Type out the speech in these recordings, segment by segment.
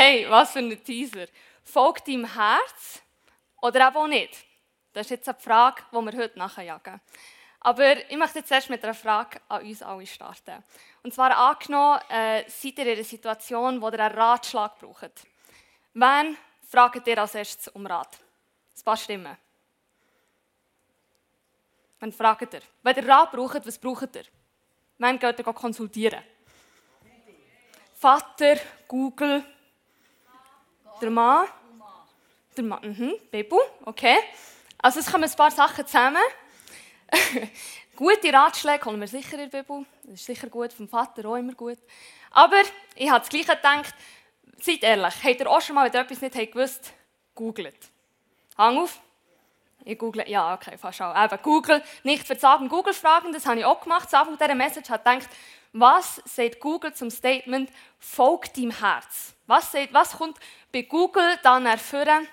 Hey, was für ein Teaser. Folgt deinem Herz oder auch nicht? Das ist jetzt eine Frage, die wir heute nachjagen. Aber ich möchte jetzt erst mit einer Frage an uns alle starten. Und zwar angenommen, äh, seid ihr in einer Situation, wo ihr einen Ratschlag braucht. Wen fragt ihr als erstes um Rat? Ein paar Stimmen. Wen fragt ihr? Wenn ihr Rat braucht, was braucht ihr? Wen geht ihr konsultieren? Vater, Google, der Mann. Der Mann, mhm, Bebu, okay. Also es kommen ein paar Sachen zusammen. Gute Ratschläge holen wir sicher in der Bibel. Das ist sicher gut, vom Vater auch immer gut. Aber ich habe das Gleiche gedacht. Seid ehrlich, habt ihr auch schon mal, wenn ihr etwas nicht gewusst, googelt. Hang auf. Ich google, ja, okay, fast auch. Eben, Google, nicht verzagen, Google fragen, das habe ich auch gemacht. Zu Anfang dieser Message ich gedacht, was sagt Google zum Statement, folgt deinem Herz? Was, sagt, was kommt bei Google dann erfüllen,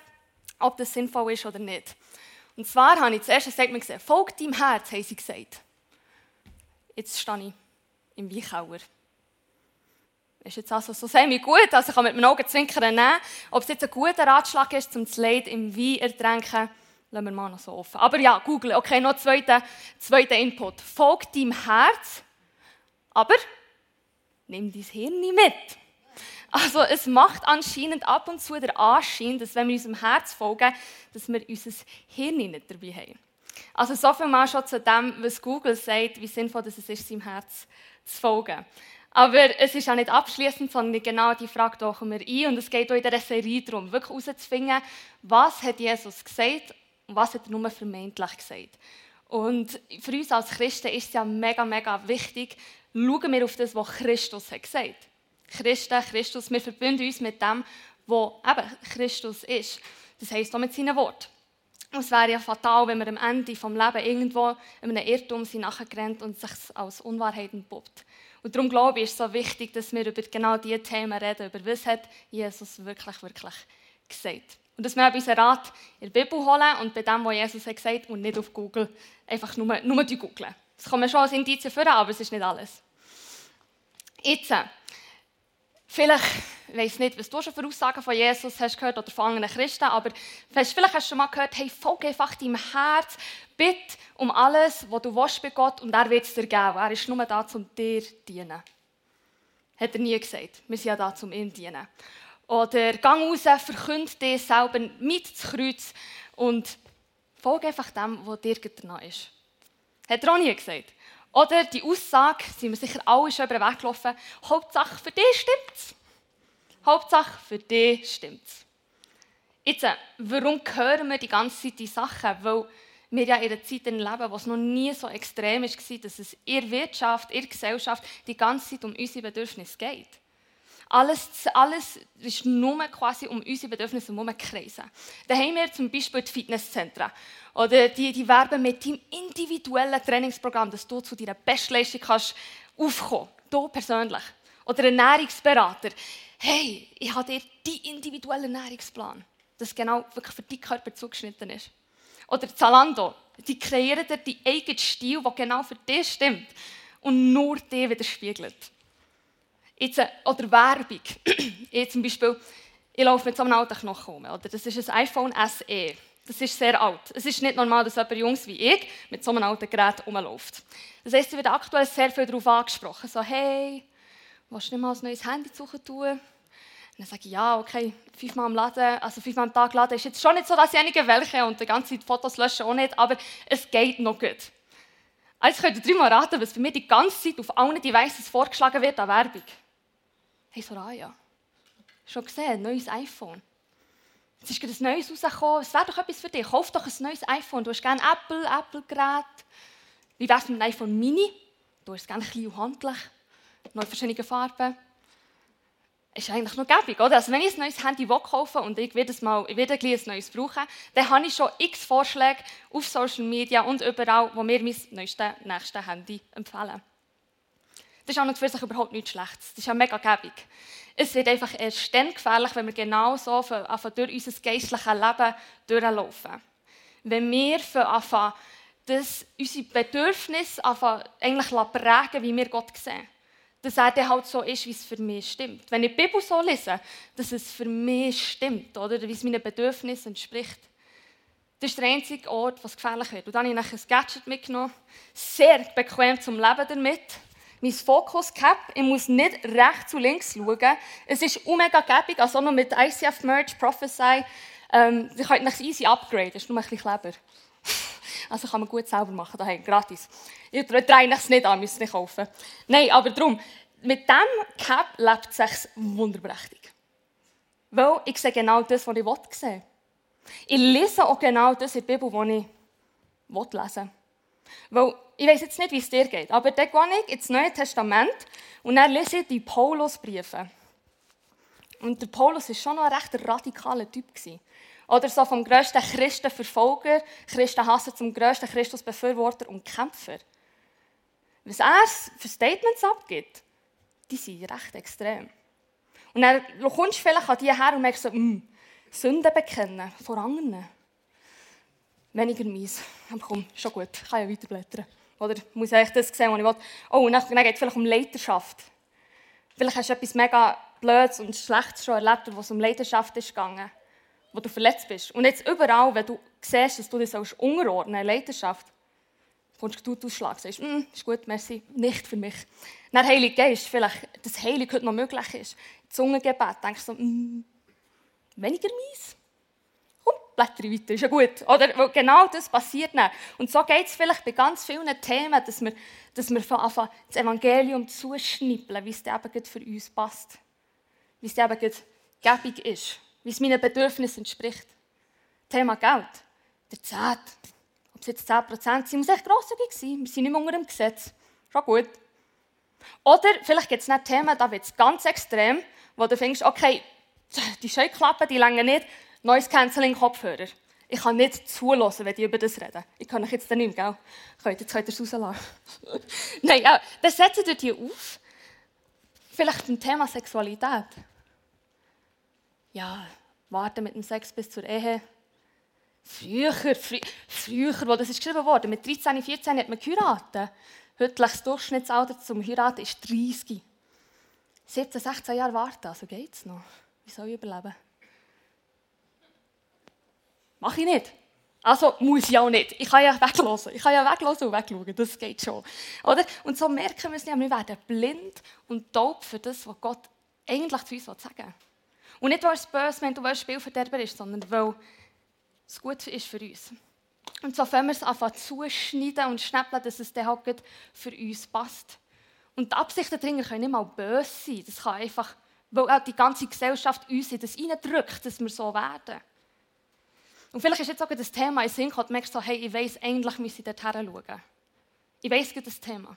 ob das sinnvoll ist oder nicht? Und zwar habe ich das erste Statement gesehen, folgt deinem Herz, haben sie gesagt. Jetzt stehe ich im Weichauer. Ist jetzt also so semi gut, also ich kann mit meinen Augen zwinkern nehmen. Ob es jetzt ein guter Ratschlag ist, zum das Leid im Wein ertränken, lassen wir mal noch so offen. Aber ja, Google, okay, noch zweiter zweiter Input. Folgt deinem Herz, aber nimm dein Hirn mit. Also es macht anscheinend ab und zu der Anschein, dass wenn wir unserem Herz folgen, dass wir unser Hirn nicht dabei haben. Also so viel mal schon zu dem, was Google sagt, wie sinnvoll es ist, seinem Herz zu folgen. Aber es ist auch nicht abschließend, sondern genau die Frage tauchen wir ein. Und es geht auch in dieser Serie darum, wirklich herauszufinden, was hat Jesus gesagt und was hat er nur vermeintlich gesagt. Und für uns als Christen ist es ja mega, mega wichtig, schauen wir auf das, was Christus hat gesagt hat. Christen, Christus, wir verbinden uns mit dem, wo eben Christus ist. Das heisst auch mit seinen Worten. Es wäre ja fatal, wenn wir am Ende des Lebens irgendwo in einem Irrtum sind nachgerannt und sich als Unwahrheit entpuppt. Und darum glaube ich, ist es so wichtig, dass wir über genau diese Themen reden, über was hat Jesus wirklich, wirklich gesagt. Und dass wir unseren Rat in der Bibel holen und bei dem, was Jesus hat gesagt und nicht auf Google, einfach nur, nur die googeln. Das kann man schon als Indizien führen, aber es ist nicht alles. Jetzt, Vielleicht, ich weiß nicht, was du schon für Aussagen von Jesus hast gehört oder von anderen Christen, aber vielleicht hast du schon mal gehört, hey, folge einfach deinem Herz, bitte um alles, was du willst bei Gott und er wird es dir geben. Er ist nur da, um dir zu dienen. Hat er nie gesagt. Wir sind ja da, um ihm zu dienen. Oder gang raus, verkünde dir selber mit ins Kreuz und folge einfach dem, was dir danach ist. Hat er auch nie gesagt. Oder die Aussage, sind wir sicher alle schon über den Weg gelaufen, Hauptsache für dich stimmt's. Hauptsache für dich stimmt's. Jetzt, äh, warum hören wir die ganze Zeit die Sachen? Weil wir ja in einer Zeit leben, wo es noch nie so extrem war, dass es in der Wirtschaft, in der Gesellschaft die ganze Zeit um unsere Bedürfnisse geht. Alles, alles ist nur quasi um unsere Bedürfnisse herum kreisen. Da haben wir zum Beispiel die Fitnesszentren. Oder die, die werben mit deinem individuellen Trainingsprogramm, dass du zu deiner Bestleistung kannst aufkommen Du persönlich. Oder ein Ernährungsberater. Hey, ich habe dir die individuellen Ernährungsplan, das genau wirklich für deinen Körper zugeschnitten ist. Oder Zalando. Die kreieren dir die eigenen Stil, der genau für dich stimmt und nur dir widerspiegelt. Jetzt, äh, oder Werbung. ich zum Beispiel, ich laufe mit so einem alten Knochen rum. Oder? Das ist ein iPhone SE. Das ist sehr alt. Es ist nicht normal, dass jemand Jungs wie ich mit so einem alten Gerät rumläuft. Das heisst, ich werde aktuell sehr viel darauf angesprochen. So, hey, willst du nicht mal ein neues Handy suchen tun? Und dann sage ich, ja, okay, fünfmal am Laden, also fünfmal am Tag laden ist jetzt schon nicht so, dass ich einige welche und die ganze Zeit Fotos löschen auch nicht, aber es geht noch gut. Also könnt ihr dreimal raten, was bei mir die ganze Zeit auf allen Devices vorgeschlagen wird an Werbung. Hey Soraya, schon gesehen, neues iPhone. Es ist gerade ein neues rausgekommen. Es wäre doch etwas für dich. Kauf doch ein neues iPhone. Du hast gerne Apple, Apple-Gerät. Wie wär's mit einem iPhone Mini? Du hast es gerne klein und handlich. Neue verschiedene Farben. Ist eigentlich noch gäbig, oder? Also wenn ich ein neues Handy kaufen und ich werde, mal, ich werde ein neues brauchen, dann habe ich schon x Vorschläge auf Social Media und überall, wo mir mein neuestes, nächstes Handy empfehlen. Das ist an und für sich überhaupt nichts Schlechtes. Das ist ja mega gäbig. Es wird einfach erst dann gefährlich, wenn wir genau so durch unser geistliches Leben durchlaufen. Wenn wir anfangen, dass unsere Bedürfnisse anfangen, eigentlich prägen, wie wir Gott sehen. dass er dann halt so ist, wie es für mich stimmt. Wenn ich die Bibel so lese, dass es für mich stimmt, oder wie es meinen Bedürfnissen entspricht. Das ist der einzige Ort, was gefährlich wird. Und dann habe ich ein Gadget mitgenommen. Sehr bequem zum Leben damit. Mein Fokus Cap. Ich muss nicht rechts und links schauen. Es ist mega gäbig, also nur mit ICF Merge, Prophesy. Ähm, ich kann nicht easy upgraden, ist nur ein bisschen Kleber. Also kann man gut selber machen, daheim, gratis. Ich drehe es nicht an, müsst nicht kaufen. Nein, aber darum, mit diesem Cap lebt es sich wunderprächtig. Weil ich sehe genau das, was ich sehen Ich lese auch genau das in der Bibel, was ich lesen will. Weil ich weiß jetzt nicht, wie es dir geht, aber dann gehe ich ins Neue Testament und dann lese ich die Paulusbriefe. Und der Paulus war schon noch ein recht radikaler Typ. Oder so vom grössten Christenverfolger, Christenhasser zum grössten Christusbefürworter und Kämpfer. Was er für Statements abgibt, die sind recht extrem. Und dann kommst du vielleicht an die her und merkst so, mm, Sünden bekennen vor anderen. Weniger mies. Aber komm, schon gut, ich kann ja weiterblättern. Oder muss ich das sehen, was ich will? Oh, und dann geht es vielleicht um Leiterschaft. Vielleicht hast du etwas mega Blödes und Schlechtes schon erlebt, wo es um Leidenschaft ist gegangen, wo du verletzt bist. Und jetzt überall, wenn du siehst, dass du dich unterordnen sollst, Leidenschaft, kommst du Ausschlag, sagst, mm, ist gut, merci, nicht für mich. Dann Heilige Geist, vielleicht, dass Heilig heute noch möglich ist. Zungengebet, denkst du so, mm, weniger mies? Blätter weiter, ist ja gut. Oder genau das passiert dann. Und so geht es vielleicht bei ganz vielen Themen, dass wir, dass wir von Anfang das Evangelium zuschnippeln, wie es eben für uns passt wie es eben gäbig ist, wie es meinen Bedürfnissen entspricht. Thema Geld. Der Zehnt. Ob es jetzt 10% sind, muss echt grosszügig sein. Wir sind nicht mehr unter dem Gesetz. Schon gut. Oder vielleicht gibt es Themen, da wird es ganz extrem, wo du denkst, okay, die Scheuklappen, die länger nicht, neues Canceling Kopfhörer. Ich kann nicht zulassen, wenn die über das reden. Ich kann euch jetzt nicht mehr, gell? Jetzt könnt ihr es rauslassen. Nein, ja, dann setzt ihr die auf. Vielleicht beim Thema Sexualität ja, warten mit dem Sex bis zur Ehe. Früher, frü früher, wo das ist geschrieben wurde, mit 13, 14 hat man geheiratet. Heute das Durchschnittsalter zum Heiraten ist 30. 17, 16 Jahre warten, also es noch. Wie soll ich überleben? Mach ich nicht. Also muss ich auch nicht. Ich kann ja weglassen. Ich kann ja weglassen und wegschauen. Das geht schon. Oder? Und so merken wir es nicht. Wir werden blind und taub für das, was Gott eigentlich zu uns sagen will. Und nicht, weil es böse wenn du ein Spielverderber ist, sondern weil es gut ist für uns. Und so fangen wir es einfach zuschneiden und schnäppeln, dass es dann halt für uns passt. Und die Absichten dahinter können nicht mal böse sein. Das kann einfach, weil auch die ganze Gesellschaft uns in das reindrückt, dass wir so werden. Und vielleicht ist jetzt auch das Thema in Sinn gekommen, du merkst so, hey, ich weiss, eigentlich müsse ich dort schauen. Ich weiss das Thema.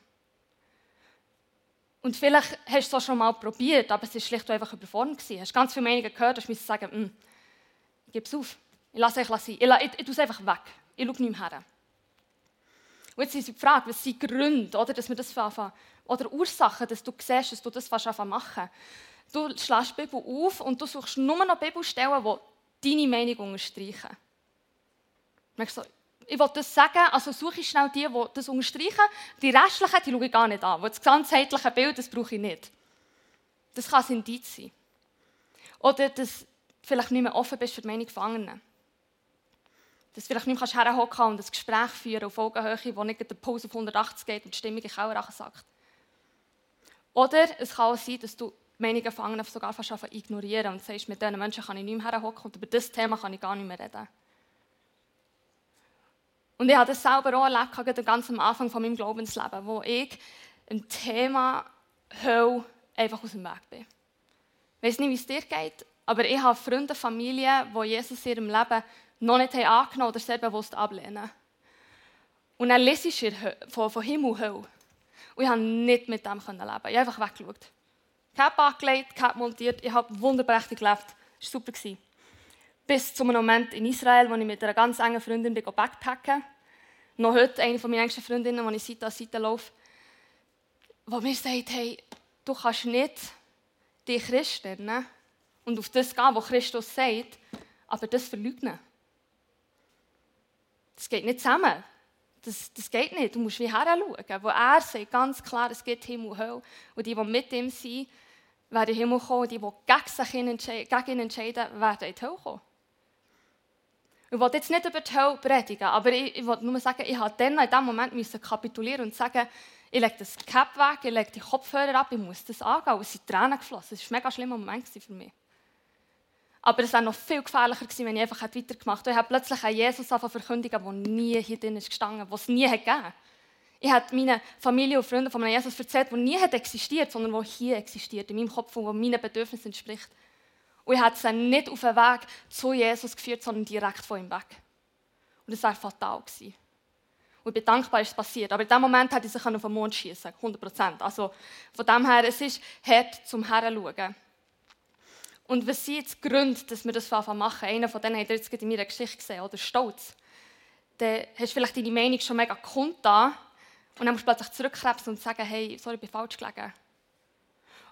Und vielleicht hast du es schon mal probiert, aber es war schlicht einfach überfordernd. Du hast ganz viele Meinungen gehört, du musst sagen, hm, ich gebe es auf. Ich lasse es sein. Ich, ich, ich, ich tue es einfach weg. Ich schaue nicht mehr her. Und jetzt ist die Frage, was sind Gründe, oder, dass wir das anfangen, oder Ursachen, dass du siehst, dass du das anfangen machen. Du schlägst die Bibel auf und du suchst nur noch Bibelstellen, die deine Meinung unterstreichen. Du merkst so, ich will das sagen, also suche ich schnell die, die das unterstreichen. Die restlichen, die schaue ich gar nicht an. Das ganzheitliche Bild, das brauche ich nicht. Das kann ein Indiz sein. Oder dass du vielleicht nicht mehr offen bist für die Meinung von anderen. Dass du vielleicht nicht mehr herhocken und ein Gespräch führen auf Augenhöhe, wo nicht der Puls auf 180 geht und die Stimmung in Keller sagt. Oder es kann auch sein, dass du Meinungen von anderen sogar fast ignorieren und sagst, mit diesen Menschen kann ich nicht mehr herhocken und über das Thema kann ich gar nicht mehr reden. Und ich habe das selber auch erlebt, ganz am Anfang von meinem Glaubensleben, wo ich ein Thema Hölle einfach aus dem Weg bin. Ich weiß nicht, wie es dir geht, aber ich habe Freunde, Familie, die Jesus in ihrem Leben noch nicht angenommen oder sehr bewusst ablehnen. Und dann lese ich von, von Himmel Hölle. Und ich habe nicht mit dem leben Ich habe einfach weggeschaut. Cap angelegt, Cap montiert, ich habe wunderprächtig gelebt. Das war super bis zu einem Moment in Israel, wo ich mit einer ganz engen Freundin bin backpacken Noch heute eine von meinen engsten Freundinnen, die ich Seite an Seite laufe, die mir sagt, hey, du kannst nicht die Christen und auf das gehen, was Christus sagt, aber das verleugnen. Das geht nicht zusammen. Das, das geht nicht. Du musst wie heranschauen. Wo er sagt ganz klar, es gibt Himmel und Hölle. Und die, die mit ihm sind, werden in den Himmel kommen. Und die, die gegen, gegen ihn entscheiden, werden in die Hölle kommen. Ich wollte jetzt nicht über die Hölle predigen, aber ich, ich wollte nur sagen, ich musste dann in diesem Moment müssen kapitulieren und sagen, ich lege das Cap weg, ich lege die Kopfhörer ab, ich muss das angehen. Es sind Tränen geflossen. Es war ein mega schlimmer Moment für mich. Aber es wäre noch viel gefährlicher gewesen, wenn ich einfach weitergemacht hätte. Ich habe plötzlich einen Jesus verkündigen, der nie hier drin ist gestanden, was es nie gegeben hat. Ich habe meine Familie und Freunde von einem Jesus erzählt, der nie existiert, sondern der hier existiert, in meinem Kopf und meinen Bedürfnissen entspricht. Und ich habe sie nicht auf den Weg zu Jesus geführt, sondern direkt von ihm weg. Und das war fatal. Und ich bin dankbar, dass es passiert. Aber in dem Moment hätte ich sich auf den Mond schießen, 100 Prozent. Also von dem her, es ist hart zum Heranschauen. Und was sind jetzt die Gründe, dass wir das machen? Einer von denen habt ihr jetzt in meiner Geschichte gesehen, oder Stolz. Dann hast du vielleicht deine Meinung schon mega kundgetan und dann musst du plötzlich zurückkrebsen und sagen, hey, sorry, ich bin falsch gelegen.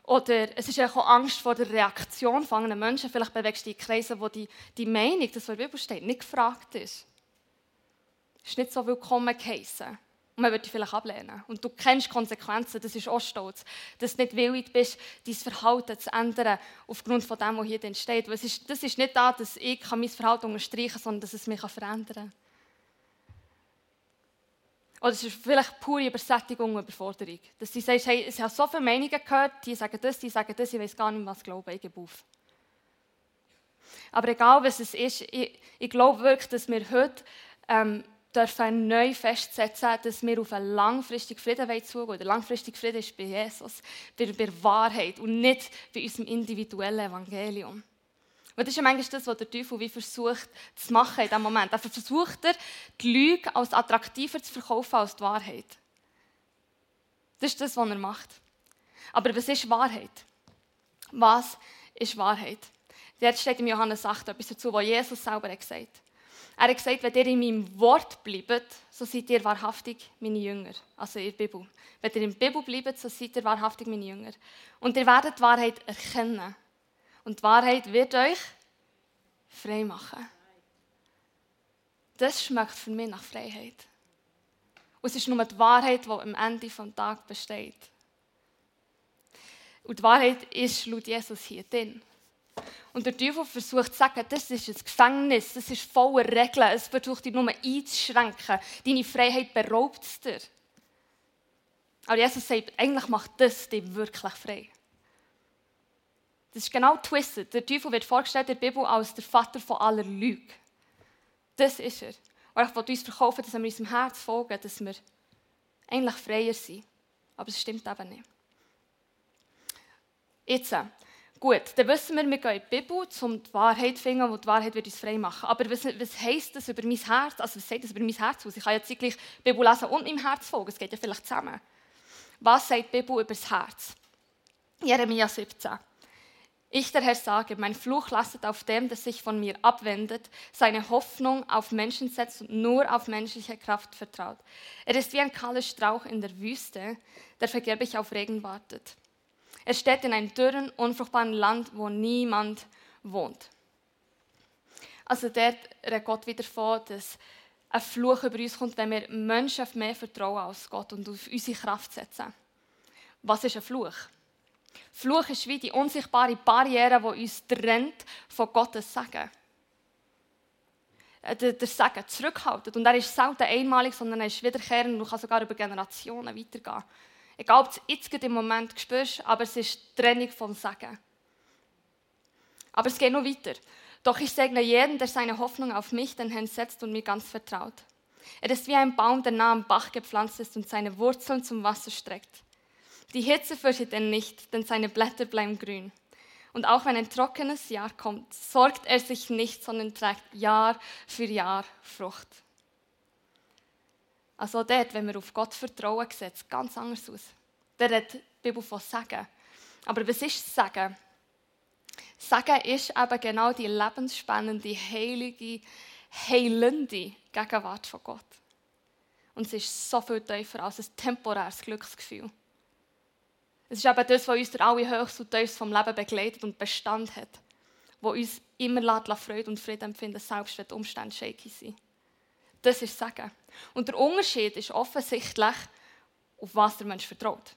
Oder es ist auch Angst vor der Reaktion von anderen Menschen. Vielleicht bewegst du dich in Kreisen, wo die, die Meinung, das was in der Bibel steht, nicht gefragt ist. Es ist nicht so willkommen geheissen. Und man würde dich vielleicht ablehnen. Und du kennst Konsequenzen, das ist auch Stolz. Dass du nicht willig bist, dein Verhalten zu ändern, aufgrund von dem, was hier entsteht. Weil es ist, das ist nicht da, dass ich mein Verhalten unterstreichen kann, sondern dass es mich verändern kann. Oder es ist vielleicht pure Übersättigung und Überforderung. Dass sie sagst, hey, ich habe so viele Meinungen gehört, die sagen das, die sagen das, ich weiß gar nicht, was ich glaube, ich gebe auf. Aber egal, was es ist, ich, ich glaube wirklich, dass wir heute ähm, dürfen neu festsetzen, dass wir auf einen langfristigen Frieden zugehen. Der langfristige Frieden ist bei Jesus, bei der Wahrheit und nicht bei unserem individuellen Evangelium. Und das ist ja manchmal das, was der Teufel wie versucht zu machen in diesem Moment. Er versucht er, die Lüge als attraktiver zu verkaufen als die Wahrheit. Das ist das, was er macht. Aber was ist Wahrheit? Was ist Wahrheit? Jetzt steht im Johannes 8 etwas dazu, was Jesus selber gesagt hat. Er hat gesagt, wenn ihr in meinem Wort bleibt, so seid ihr wahrhaftig meine Jünger. Also der Bibel. Wenn ihr in der Bibel bleibt, so seid ihr wahrhaftig meine Jünger. Und ihr werdet die Wahrheit erkennen. Und die Wahrheit wird euch frei machen. Das schmeckt für mich nach Freiheit. Und es ist nur die Wahrheit, die am Ende des Tages besteht. Und die Wahrheit ist laut Jesus hier drin. Und der Teufel versucht zu sagen, das ist ein Gefängnis, das ist voller Regeln, es versucht dich nur einzuschränken, deine Freiheit beraubt es dir. Aber Jesus sagt, eigentlich macht das dich wirklich frei. Das ist genau twisted. Der Teufel wird vorgestellt in der Bibel als der Vater von aller Lüge. Das ist er. Und er will uns verkaufen, dass wir unserem Herz folgen, dass wir eigentlich freier sind. Aber es stimmt eben nicht. Jetzt, Gut, dann wissen wir, wir gehen in die Bibel, um die Wahrheit zu finden, wo die Wahrheit wird uns frei machen. Aber was, was heisst das über mein Herz? Also was sagt das über mein Herz aus? Ich kann ja zeitgleich die Bibel lesen und meinem Herz folgen. Es geht ja vielleicht zusammen. Was sagt die Bibel über das Herz? Jeremia 17. Ich, der Herr, sage, mein Fluch lastet auf dem, der sich von mir abwendet, seine Hoffnung auf Menschen setzt und nur auf menschliche Kraft vertraut. Er ist wie ein kahler Strauch in der Wüste, der vergeblich auf Regen wartet. Er steht in einem dürren, unfruchtbaren Land, wo niemand wohnt. Also dort redet Gott wieder vor, dass ein Fluch über uns kommt, wenn wir Menschen auf mehr vertrauen als Gott und auf unsere Kraft setzen. Was ist ein Fluch? Fluch ist wie die unsichtbare Barriere, die uns trennt von Gottes Segen. Äh, der, der Segen zurückhaltet. Und er ist selten einmalig, sondern er ist wiederkehrend und kann sogar über Generationen weitergehen. Egal, ob du es jetzt im Moment spürst, aber es ist die Trennung vom Sagen. Aber es geht noch weiter. Doch ich segne jeden, der seine Hoffnung auf mich, den Herrn, setzt und mir ganz vertraut. Er ist wie ein Baum, der nah am Bach gepflanzt ist und seine Wurzeln zum Wasser streckt. Die Hitze fürchtet er nicht, denn seine Blätter bleiben grün. Und auch wenn ein trockenes Jahr kommt, sorgt er sich nicht, sondern trägt Jahr für Jahr Frucht. Also dort, wenn wir auf Gott vertrauen, sieht es ganz anders aus. Da redet die Bibel von Sagen. Aber was ist Sagen? Sagen ist eben genau die lebensspannende, heilige, heilende Gegenwart von Gott. Und es ist so viel tiefer als ein temporäres Glücksgefühl. Es ist eben das, was uns durch alle Höchst und Tiefs vom Leben begleitet und Bestand hat. Wo uns immer Freude und Frieden empfinden, selbst wenn die Umstände shaky sind. Das ist Sagen. Und der Unterschied ist offensichtlich, auf was der Mensch vertraut.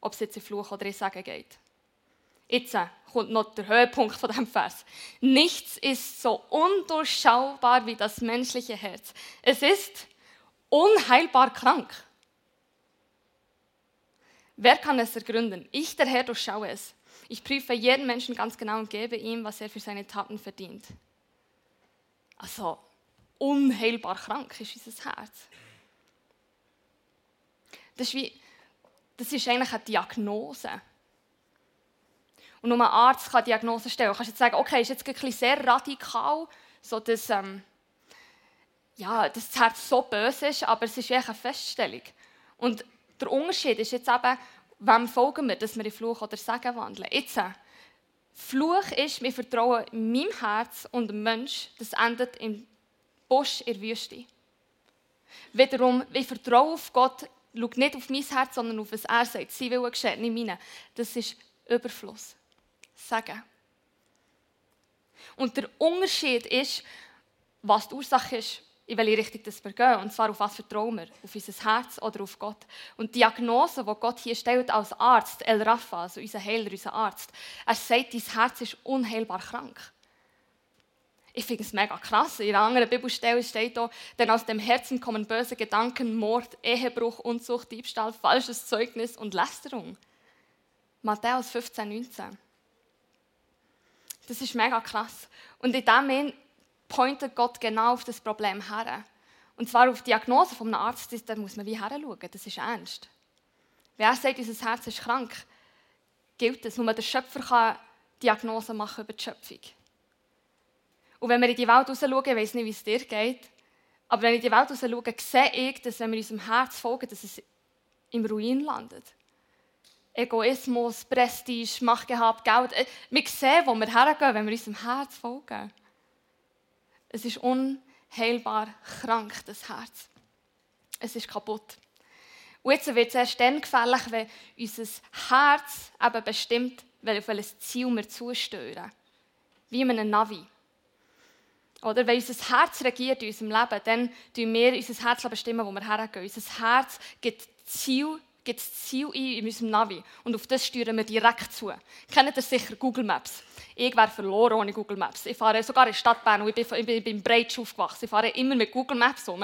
Ob es jetzt in Fluch oder in Sagen geht. Jetzt kommt noch der Höhepunkt von diesem Vers. Nichts ist so undurchschaubar wie das menschliche Herz. Es ist unheilbar krank. Wer kann es ergründen? Ich, der Herr, durchschaue es. Ich prüfe jeden Menschen ganz genau und gebe ihm, was er für seine Taten verdient. Also, unheilbar krank ist unser Herz. Das ist, wie, das ist eigentlich eine Diagnose. Und nur ein Arzt kann Diagnose stellen. Du kannst jetzt sagen, okay, ist jetzt ein sehr radikal, so dass, ähm, ja, dass das Herz so böse ist, aber es ist wirklich eine Feststellung. Und der Unterschied ist jetzt eben, wem folgen wir, dass wir in Fluch oder Segen wandeln. Jetzt, äh, Fluch ist, wir vertrauen meinem Herz und dem Mensch, das endet im Busch in der Wüste. Wiederum, ich vertraue auf Gott, schau nicht auf mein Herz, sondern auf was er sagt. Sie will geschehen, nicht meine. Das ist Überfluss. Sagen. Und der Unterschied ist, was die Ursache ist in welche Richtung das wir gehen. Und zwar auf was vertrauen wir? Auf unser Herz oder auf Gott? Und die Diagnose, die Gott hier stellt als Arzt, El Rafa, also unser Heiler, unser Arzt, er sagt, dein Herz ist unheilbar krank. Ich finde es mega krass. In einer anderen Bibelstelle steht da, denn aus dem Herzen kommen böse Gedanken, Mord, Ehebruch, Unzucht, Diebstahl, falsches Zeugnis und Lästerung. Matthäus 15, 19. Das ist mega krass. Und in dem pointet Gott genau auf das Problem her. Und zwar auf die Diagnose vom Arzt, da muss man wie her schauen. Das ist ernst. Wer sagt, unser Herz ist krank, gilt es. Nur der Schöpfer kann Diagnose machen über die Schöpfung. Und wenn wir in die Welt raus schauen, ich weiß nicht, wie es dir geht, aber wenn wir in die Welt raus schauen, sehe ich, dass wenn wir unserem Herz folgen, dass es im Ruin landet. Egoismus, Prestige, Machtgehabt, Geld. Äh, wir sehen, wo wir hergehen, wenn wir unserem Herz folgen. Es ist unheilbar krank, das Herz. Es ist kaputt. Und jetzt wird es erst dann gefährlich, wenn unser Herz eben bestimmt, auf welches Ziel wir zusteuern. Wie in einem Navi. Oder wenn unser Herz regiert in unserem Leben, dann bestimmen wir unser Herz bestimmen, wo wir hergehen. Unser Herz gibt Ziel gibt das Ziel ein in unserem Navi und auf das steuern wir direkt zu. Kennt ihr sicher Google Maps? Ich wäre verloren ohne Google Maps. Ich fahre sogar in Stadt Bern und ich bin, ich bin Breitsch aufgewachsen. Ich fahre immer mit Google Maps um.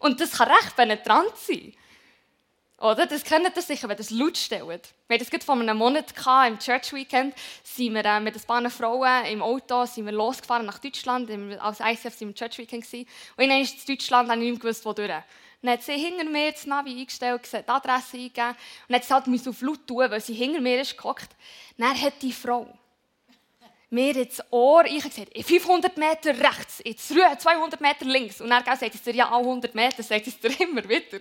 Und das kann recht penetrant sein. Oder? Das kennt ihr sicher, wenn das laut stellt. Wir hatten das vor einem Monat im Church Weekend. Sind wir äh, mit ein paar Frauen im Auto sind wir losgefahren nach Deutschland. Als ICF sind wir im Church Weekend. Und dann ist in Deutschland habe ich nicht gewusst, wo durch. Dann hat sie hinter mir das Navi eingestellt, die Adresse eingegeben. Und hat sie halt auf laut tun, weil sie hinter mir ist gehockt. Dann hat die Frau mir ins Ohr gesagt, 500 Meter rechts, jetzt 200 Meter links. Und dann sagt sie dir, ja, auch 100 Meter, sagt sie dir immer wieder.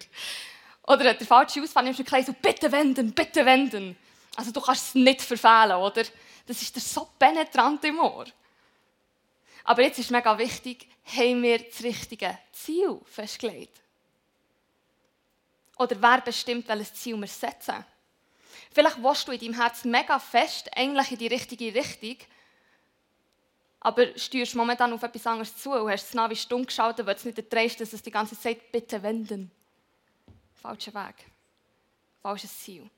Oder der falsche Ausfall nimmst du gleich so, bitte wenden, bitte wenden. Also du kannst es nicht verfehlen, oder? Das ist dir so penetrant im Ohr. Aber jetzt ist mega wichtig, haben wir das richtige Ziel festgelegt? Oder wer bestimmt, welches Ziel wir setzen? Vielleicht willst du in deinem Herz mega fest eigentlich in die richtige Richtung, aber steuerst momentan auf etwas anderes zu und hast das Navi stumm geschaltet, weil du nicht erträgst, dass es die ganze Zeit bitte wenden. Falscher Weg. Falsches Ziel.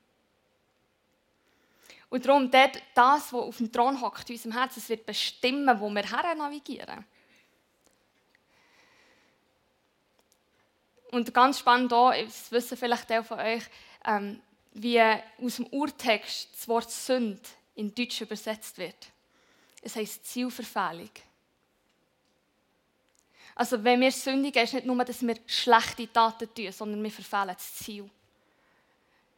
Und darum, das, was auf dem Thron hockt, in unserem Herzen, wird bestimmen, wo wir her navigieren. Und ganz spannend hier, das wissen vielleicht der von euch, ähm, wie aus dem Urtext das Wort Sünd in Deutsch übersetzt wird. Es heisst Zielverfehlung. Also wenn wir sündigen, ist nicht nur, dass wir schlechte Taten tun, sondern wir verfehlen das Ziel.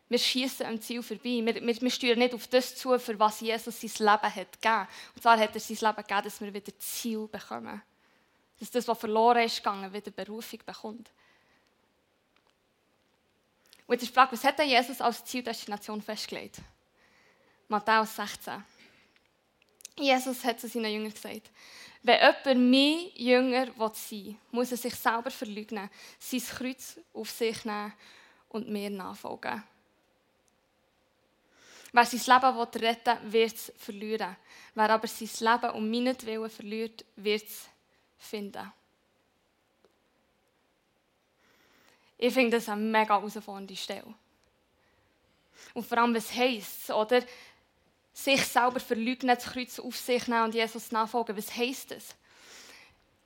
Wir schießen am Ziel vorbei. Wir, wir, wir steuern nicht auf das zu, für was Jesus sein Leben hat gegeben. Und zwar hat er sein Leben gegeben, dass wir wieder Ziel bekommen. Dass das, was verloren ist gegangen, wieder Berufung bekommt. Und jetzt ist die Frage, was hat denn Jesus als Zieldestination festgelegt? Matthäus 16. Jesus hat zu seinen Jüngern gesagt, wenn jemand mein Jünger sein will, muss er sich selber verleugnen, sein Kreuz auf sich nehmen und mir nachfolgen. Wer sein Leben retten will, wird es verlieren. Wer aber sein Leben um meinetwillen verliert, wird es finden. Ich finde das eine mega herausfordernde Stelle. Und vor allem, was heisst es, oder? Sich selber verleugnen, das Kreuz auf sich nehmen und Jesus nachfolgen. Was heisst das?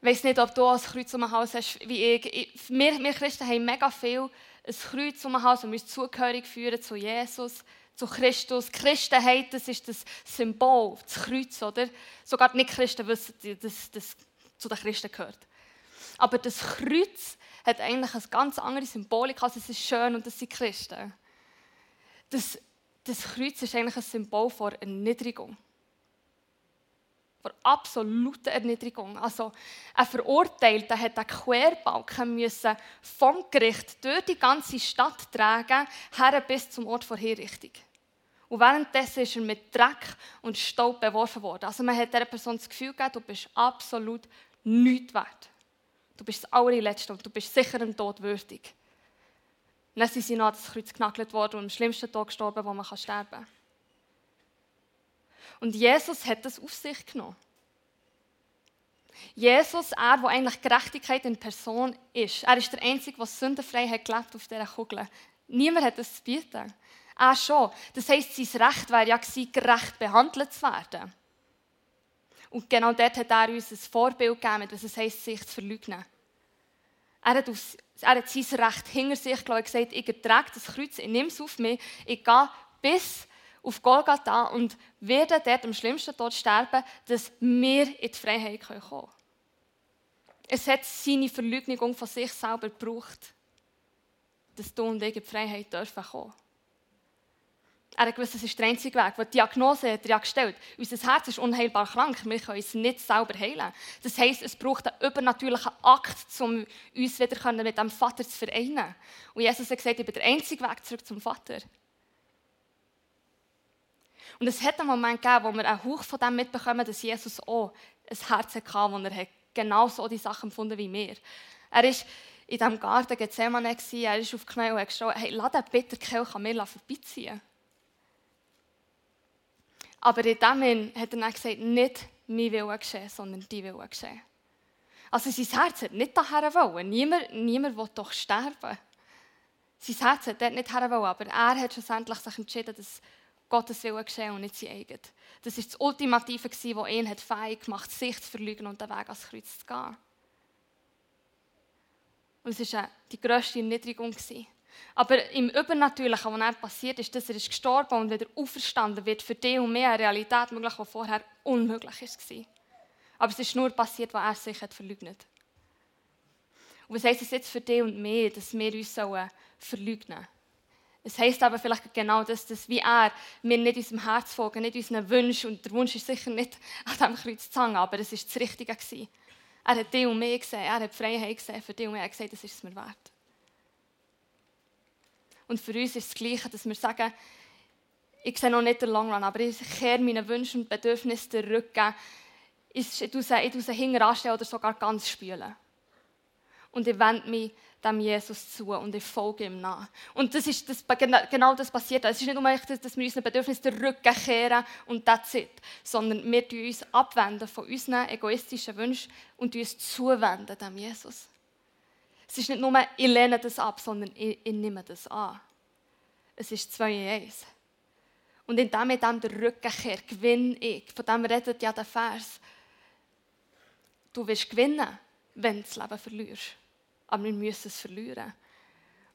Ich weiß nicht, ob du ein Kreuz um den Hals hast wie ich. wir, wir Christen haben mega viel ein Kreuz um den Hals und uns zugehörig führen zu Jesus, zu Christus. Christenheit, das ist das Symbol, das Kreuz, oder? Sogar die Nicht-Christen wissen, dass das zu den Christen gehört. Aber das Kreuz hat eigentlich eine ganz andere Symbolik, als es ist schön und das sind Christen. Das, das Kreuz ist eigentlich ein Symbol von Erniedrigung. Von absoluter Erniedrigung. Also ein Verurteilter hat einen Querbalken müssen vom Gericht durch die ganze Stadt tragen, her bis zum Ort der Hinrichtung. Und währenddessen ist er mit Dreck und Staub beworfen worden. Also man hat dieser Person das Gefühl gegeben, du bist absolut nichts wert. Du bist das allerletzte und du bist sicher im Tod würdig. Und dann sind sie noch das Kreuz genagelt worden und am schlimmsten Tod gestorben, wo man sterben kann. Und Jesus hat das auf sich genommen. Jesus, er, der eigentlich Gerechtigkeit in Person ist, er ist der Einzige, der sündenfrei hat gelebt auf dieser Kugel. Niemand hat das zu bieten. Er schon. Das heisst, sein Recht wäre ja gewesen, gerecht behandelt zu werden. Und genau dort hat er uns ein Vorbild gegeben, was es heisst, sich zu verleugnen. Er hat, aus, er hat sein Recht hinter sich glaube gesagt, ich ertrage das Kreuz, ich nehme es auf mich, ich gehe bis auf Golgatha und werde dort am schlimmsten Tod sterben, dass wir in die Freiheit kommen können. Es hat seine Verleugnung von sich selber gebraucht, dass du und ich in die Freiheit dürfen kommen. Er hat gewusst, das ist der einzige Weg. Die Diagnose hat er ja gestellt. Unser Herz ist unheilbar krank. Wir können es nicht selber heilen. Das heisst, es braucht einen übernatürlichen Akt, um uns wieder mit dem Vater zu vereinen. Und Jesus hat gesagt, ich bin der einzige Weg zurück zum Vater. Und es hat einen Moment gegeben, wo wir einen Hauch von dem mitbekommen, dass Jesus auch ein Herz hatte, wo er genauso die Sachen empfunden wie wir. Er war in diesem Garten Gethsemane, er ist auf Knie und hat geschrien, hey, lass den Bitterkelch an mir vorbeiziehen. Aber in dem Moment hat er dann gesagt, nicht mein Wille geschehen, sondern dein Wille geschehen. Also sein Herz hat nicht daher wollen. Niemand, niemand will doch sterben. Sein Herz hat dort nicht her aber er hat schlussendlich sich entschieden, dass Gottes Wille geschehen und nicht sein eigen. Das war das Ultimative, das ihn hat fähig gemacht sich zu verlügen und den Weg ans Kreuz zu gehen. Und es war die grösste Erniedrigung. Aber im Übernatürlichen, was dann passiert ist, dass er ist gestorben und wieder auferstanden wird, für dich und mehr eine Realität möglich, die vorher unmöglich war. Aber es ist nur passiert, weil er sich hat verleugnet. Und was heisst es jetzt für dich und mich, dass wir uns sollen verleugnen Es heisst aber vielleicht genau das, dass wie er, wir nicht unserem Herz folgen, nicht unseren Wünschen. Und der Wunsch ist sicher nicht an diesem Kreuz zu hängen, aber es war das Richtige. Er hat dich und mich gesehen, er hat Freiheit gesehen für dich und mich. Er hat gesagt, das ist es mir wert. Und für uns ist es das Gleiche, dass wir sagen, ich sehe noch nicht den Long Run, aber ich kehre meinen Wünschen und Bedürfnissen den Rücken. Ich tue sie, anstellen oder sogar ganz spülen. Und ich wende mich dem Jesus zu und ich folge ihm nach. Und das ist das, genau das passiert. Es ist nicht nur, dass wir unseren Bedürfnissen den Rücken kehren und das ist, sondern wir tun uns abwenden von unseren egoistischen Wünschen und uns zuwenden dem Jesus. Es ist nicht nur, ich lehne das ab, sondern ich, ich nehme das an. Es ist zwei in eins. Und indem ich dem den Rücken kehre, gewinne ich. Von dem redet ja der Vers. Du wirst gewinnen, wenn du das Leben verlierst. Aber wir müssen es verlieren.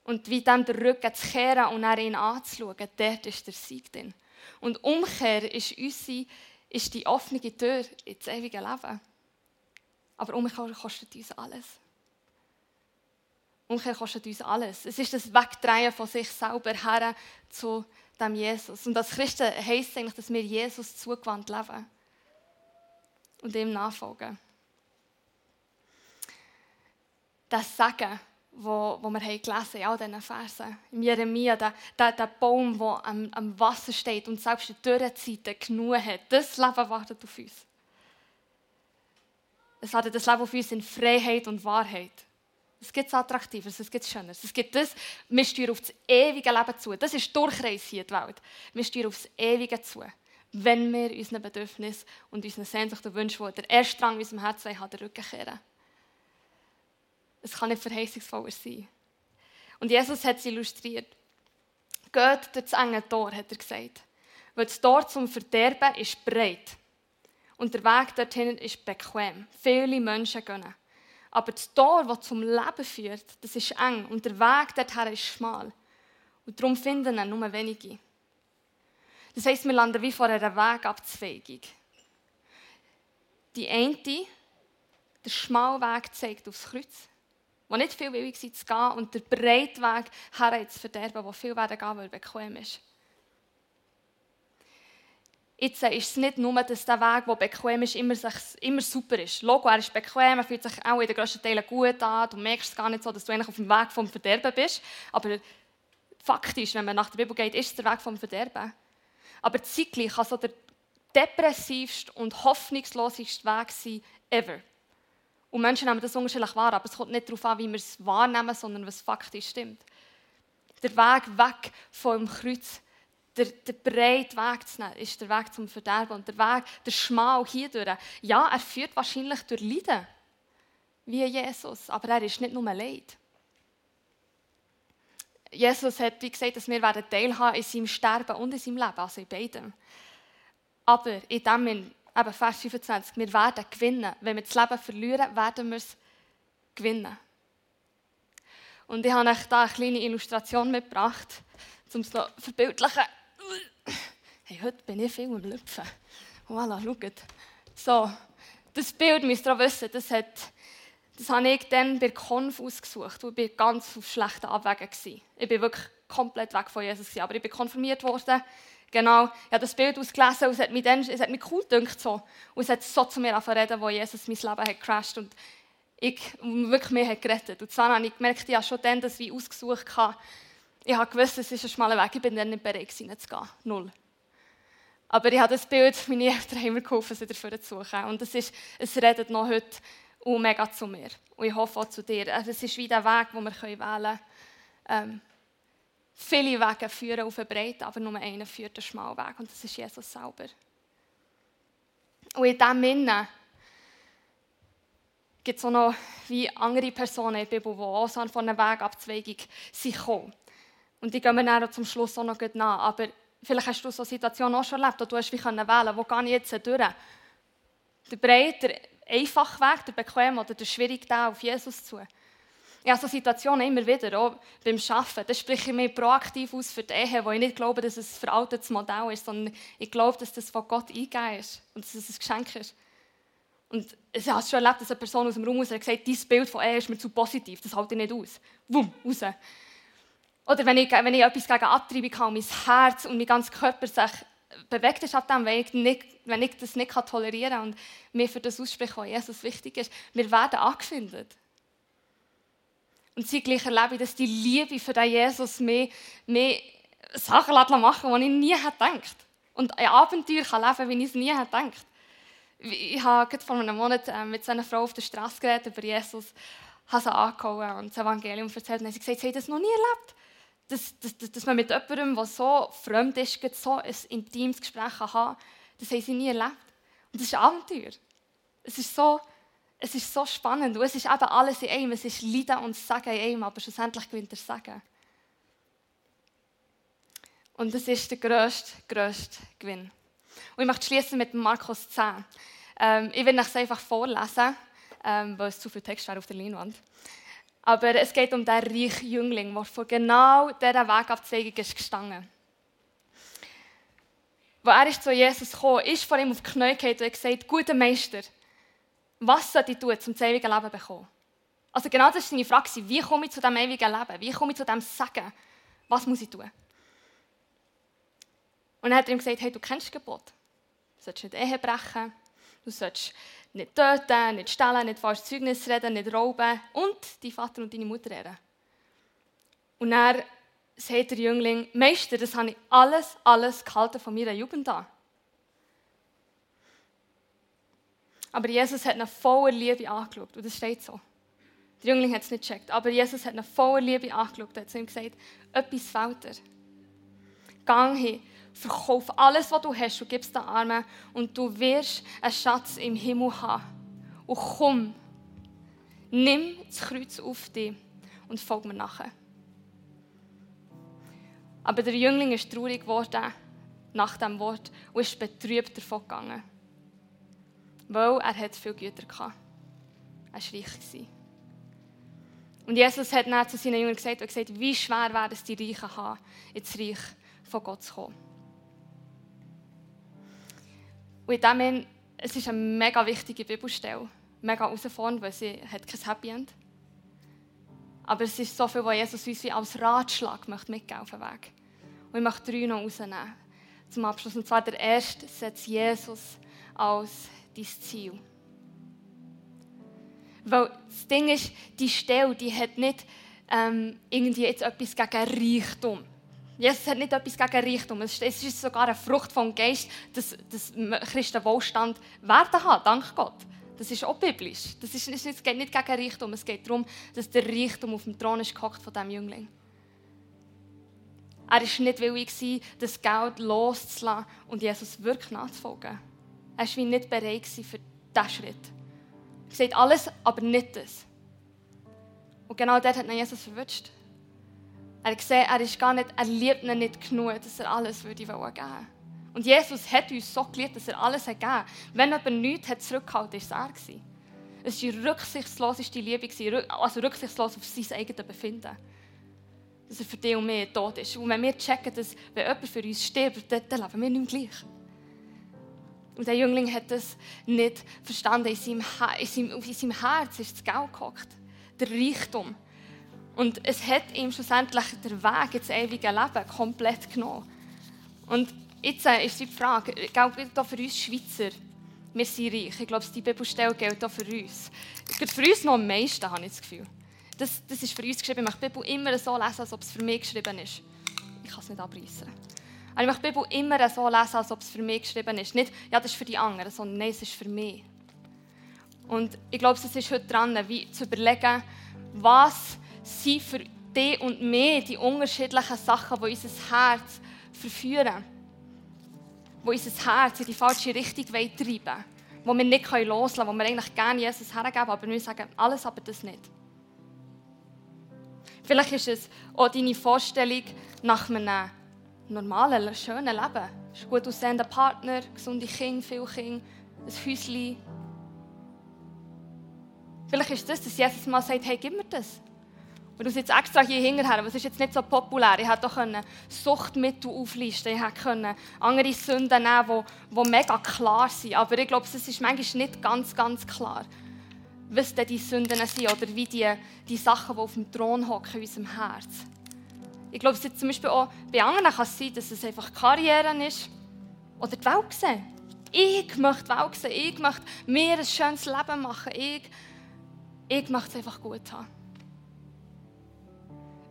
Und wie dem den Rücken zu kehren und nach ihn anzuschauen, dort ist der Sieg drin. Und Umkehr ist, unsere, ist die offene Tür ins ewige Leben. Aber Umkehr kostet uns alles. Umkehr kostet uns alles. Es ist das Wegdrehen von sich selber her zu dem Jesus. Und als Christen heisst es eigentlich, dass wir Jesus zugewandt leben und ihm nachfolgen. Das Sagen, wo, wo wir haben gelesen in all diesen Versen. Im Jeremia, der, der, der Baum, der am, am Wasser steht und selbst in Dürrezeiten genug hat, das Leben wartet auf uns. Es wartet das Leben auf uns in Freiheit und Wahrheit. Es gibt Attraktives, es gibt Schöneres. Es gibt das, wir steuern auf das ewige Leben zu. Das ist Durchreis hier in der Welt. Wir steuern auf das ewige zu. Wenn wir unseren Bedürfnissen und unseren Sehnsucht und Wünschen, die der erste Drang in unserem Herzen haben, den Rücken kehren. Es kann nicht verheißungsvoller sein. Und Jesus hat es illustriert. Geht durch das enge Tor, hat er gesagt. Weil das Tor zum Verderben ist breit. Und der Weg dorthin ist bequem. Viele Menschen gehen. Aber das Tor, das zum Leben führt, das ist eng. Und der Weg dorthin ist schmal. Und darum finden ihn nur wenige. Das heisst, wir landen wie vor einer Wegabzweigung. Die eine, der schmale Weg zeigt aufs Kreuz, wo nicht viel willig sind zu gehen, und der breite Weg her ins Verderben, wo viel werden gehen, weil er bequem ist. Jetzt ist es nicht nur, dass der Weg, der bequem ist, immer, immer super ist. Logo, er ist bequem, er fühlt sich auch in den grössten Teilen gut an. Du merkst es gar nicht so, dass du eigentlich auf dem Weg vom Verderben bist. Aber faktisch, wenn man nach der Bibel geht, ist es der Weg vom Verderben. Aber zeitgleich kann so der depressivste und hoffnungsloseste Weg sein, ever. Und Menschen nehmen das unterschiedlich wahr, aber es kommt nicht darauf an, wie wir es wahrnehmen, sondern was faktisch stimmt. Der Weg weg vom Kreuz, der, der breite Weg zu nehmen, ist der Weg zum Verderben. Und der Weg, der schmal hier durch, ja, er führt wahrscheinlich durch Leiden, wie Jesus, aber er ist nicht nur Leid. Jesus hat wie gesagt, dass wir werden teilhaben in seinem Sterben und in seinem Leben, also in beidem. Aber in dem, eben Vers 25, wir werden gewinnen. Wenn wir das Leben verlieren, werden wir es gewinnen. Und ich habe euch da eine kleine Illustration mitgebracht, um es zu verbildlichen. Hey, heute bin ich viel am Lüpfen. Voilà, schaut. So, das Bild müsst ihr auch wissen, das hat das habe ich dann bei Konf ausgesucht, und ich war ganz auf schlechten Abwägen. Ich war wirklich komplett weg von Jesus. Aber ich bin konfirmiert worden. Genau, ich habe das Bild ausgelesen und es hat mich, dann, es hat mich cool gedacht. So. Und es hat so zu mir reden, wo Jesus mein Leben hat crasht und ich wirklich mich hat gerettet. Und zwar habe ich gemerkt, ich habe schon dann das wie ausgesucht. Ich habe gewusst, es ist ein schmaler Weg. Ich bin dann nicht bereit, zu gehen. Null. Aber ich habe das Bild, meine Eltern haben mir geholfen, sie dafür zu suchen. Und es, ist, es redet noch heute und mega zu mir. Und ich hoffe auch zu dir. Also es ist wie der Weg, den wir wählen können. Ähm, viele Wege führen auf eine Breite, aber nur einer führt einen schmalen Weg. Und das ist Jesus selber. Und in diesem Sinne gibt es auch noch wie andere Personen in der Bibel, die auch von einer Wegabzweigung sind gekommen. Und die gehen wir dann zum Schluss auch noch nach. Aber vielleicht hast du so eine Situation auch schon erlebt, wo du hast wie wählen können, wo gehe ich jetzt durch? Der breite, einfache Weg, der bequeme oder der schwierige Teil auf Jesus zu. Ich habe so Situationen immer wieder, auch beim Arbeiten. Da spreche ich mich proaktiv aus für die Ehe, wo ich nicht glaube, dass es ein veraltetes Modell ist, sondern ich glaube, dass das von Gott eingegeben ist und dass es ein Geschenk ist. Und ich habe schon erlebt, dass eine Person aus dem Raum gesagt hat, dieses Bild von Ehe ist mir zu positiv, das halte ich nicht aus. Wumm, raus. Oder wenn ich, wenn ich etwas gegen Abtreibung habe, mein Herz und mein ganzer Körper sich bewegt ist ab dem, wenn ich, nicht, wenn ich das nicht tolerieren kann und mir für das aussprechen, was Jesus wichtig ist. Wir werden angefindet. Und zeitgleich erlebe ich, dass die Liebe für den Jesus mehr, mehr Sachen machen die ich nie hätte gedacht. Und ein Abenteuer kann leben, wie ich es nie hätte gedacht. Ich habe vor einem Monat äh, mit so einer Frau auf der Straße geredet über Jesus, habe sie angehauen und das Evangelium erzählt und sie gesagt, sie hat das noch nie erlebt dass, dass, dass man mit jemandem, der so fremd ist, so ein intimes Gespräch kann, das haben sie nie erlebt. Und das ist ein Abenteuer. Es ist so, es ist so spannend. Und es ist eben alles in einem. Es ist Leiden und Sagen in einem, aber schlussendlich gewinnt er Sagen. Und das ist der grösste, grösste Gewinn. Und ich möchte schließen mit Markus 10. Ähm, ich will es einfach vorlesen, ähm, weil es zu viel Text wäre auf der Leinwand. Aber es geht um den reichen Jüngling, der vor genau dieser Wegabzweigung ist gestanden. Als er ist zu Jesus kam, ist vor ihm auf die Knie gefallen und gesagt, guter Meister, was soll ich tun, um das ewige Leben zu bekommen? Also genau das war seine Frage, wie komme ich zu diesem ewigen Leben? Wie komme ich zu dem Sagen? Was muss ich tun? Und dann hat er ihm gesagt, hey, du kennst das Gebot. Du sollst nicht Ehe brechen, du sollst nicht töten, nicht stehlen, nicht falsches Zeugnis reden, nicht rauben und dein Vater und deine Mutter ehren. Und dann sagt der Jüngling, Meister, das habe ich alles, alles gehalten von meiner Jugend an. Aber Jesus hat ihn voller Liebe angeschaut. Und das steht so. Der Jüngling hat es nicht gecheckt. Aber Jesus hat ihn voller Liebe angeschaut und hat zu ihm gesagt, etwas fehlt dir. Gang hin, verkauf alles, was du hast und gib es den Armen und du wirst einen Schatz im Himmel haben. Und komm, nimm das Kreuz auf dich und folg mir nachher. Aber der Jüngling ist traurig geworden nach dem Wort und ist betrübt davon gegangen. Weil er hat viele Güter hatte. Er war reich. Und Jesus hat dann zu seinen Jüngern gesagt, gesagt wie schwer wäre es, die Reichen haben, ins Reich von Gott zu kommen. Und in dem Sinne, es ist eine mega wichtige Bibelstelle, mega herausfordernd, weil sie hat kein Happy End. Aber es ist so viel, was Jesus uns wie als Ratschlag möchte mitgeben auf den Weg. Und ich möchte drei noch rausnehmen zum Abschluss. Und zwar der erste setzt Jesus als dein Ziel. Weil das Ding ist, die Stelle, die hat nicht ähm, irgendwie jetzt etwas gegen Reichtum. Jesus hat nicht etwas gegen Reichtum. Es ist sogar eine Frucht vom Geist, dass, dass Christen Wohlstand werden haben, dank Gott. Das ist auch biblisch. Das ist, es geht nicht gegen Reichtum, es geht darum, dass der Reichtum auf dem Thron ist von diesem Jüngling. Er war nicht willig, das Geld loszulassen und Jesus wirklich nachzufolgen. Er war nicht bereit für diesen Schritt. Er sagt alles, aber nicht das. Und genau dort hat Jesus verwünscht. Er gesehen, er, ist gar nicht, er liebt ihn nicht genug, dass er alles würde geben würde. Und Jesus hat uns so geliebt, dass er alles hat gegeben hat. Wenn jemand nichts zurückgehalten hat, war es er. Es war die rücksichtsloseste Liebe, also rücksichtslos auf sein eigenes Befinden. Dass er für dich und mich tot ist. Und wenn wir checken, dass wenn jemand für uns stirbt, dann, dann leben wir nicht gleich. Und der Jüngling hat das nicht verstanden. In seinem, in seinem, in seinem Herz ist das Geld gehockt. Der Reichtum. Und es hat ihm schlussendlich den Weg ins ewige Leben komplett genommen. Und jetzt äh, ist die Frage, gilt auch für uns Schweizer, wir sind reich. Ich glaube, die Bibelstelle gilt auch für uns. Für uns noch am meisten, habe ich das Gefühl. Das, das ist für uns geschrieben. Ich möchte die Bibel immer so lesen, als ob es für mich geschrieben ist. Ich kann es nicht abreißen. Aber ich möchte die Bibel immer so lesen, als ob es für mich geschrieben ist. Nicht, ja, das ist für die anderen, sondern nein, es ist für mich. Und ich glaube, es ist heute dran, wie zu überlegen, was sind für dich und mich die unterschiedlichen Sachen, die unser Herz verführen. Die unser Herz in die falsche Richtung treiben. Die wir nicht loslassen können, die wir eigentlich gerne Jesus hergeben, aber wir sagen, alles aber das nicht. Vielleicht ist es auch deine Vorstellung nach einem normalen, schönen Leben. Ein gut aussehender Partner, gesunde Kinder, viele Kinder, ein Häuschen. Vielleicht ist das, dass Jesus mal sagt, hey, gib mir das. Und du sitzt extra hier hinterher, aber es ist jetzt nicht so populär. Ich hätte doch Suchtmittel auflisten Ich hätte andere Sünden nehmen die, die mega klar sind. Aber ich glaube, es ist manchmal nicht ganz, ganz klar, was denn die Sünden sind oder wie die, die Sachen, die auf dem Thron hocken in unserem Herz. Ich glaube, es ist zum Beispiel auch bei anderen kann es sein, dass es einfach Karriere ist oder die Welt sehen. Ich möchte die Welt sehen. Ich möchte mir ein schönes Leben machen. Ich, ich möchte es einfach gut haben.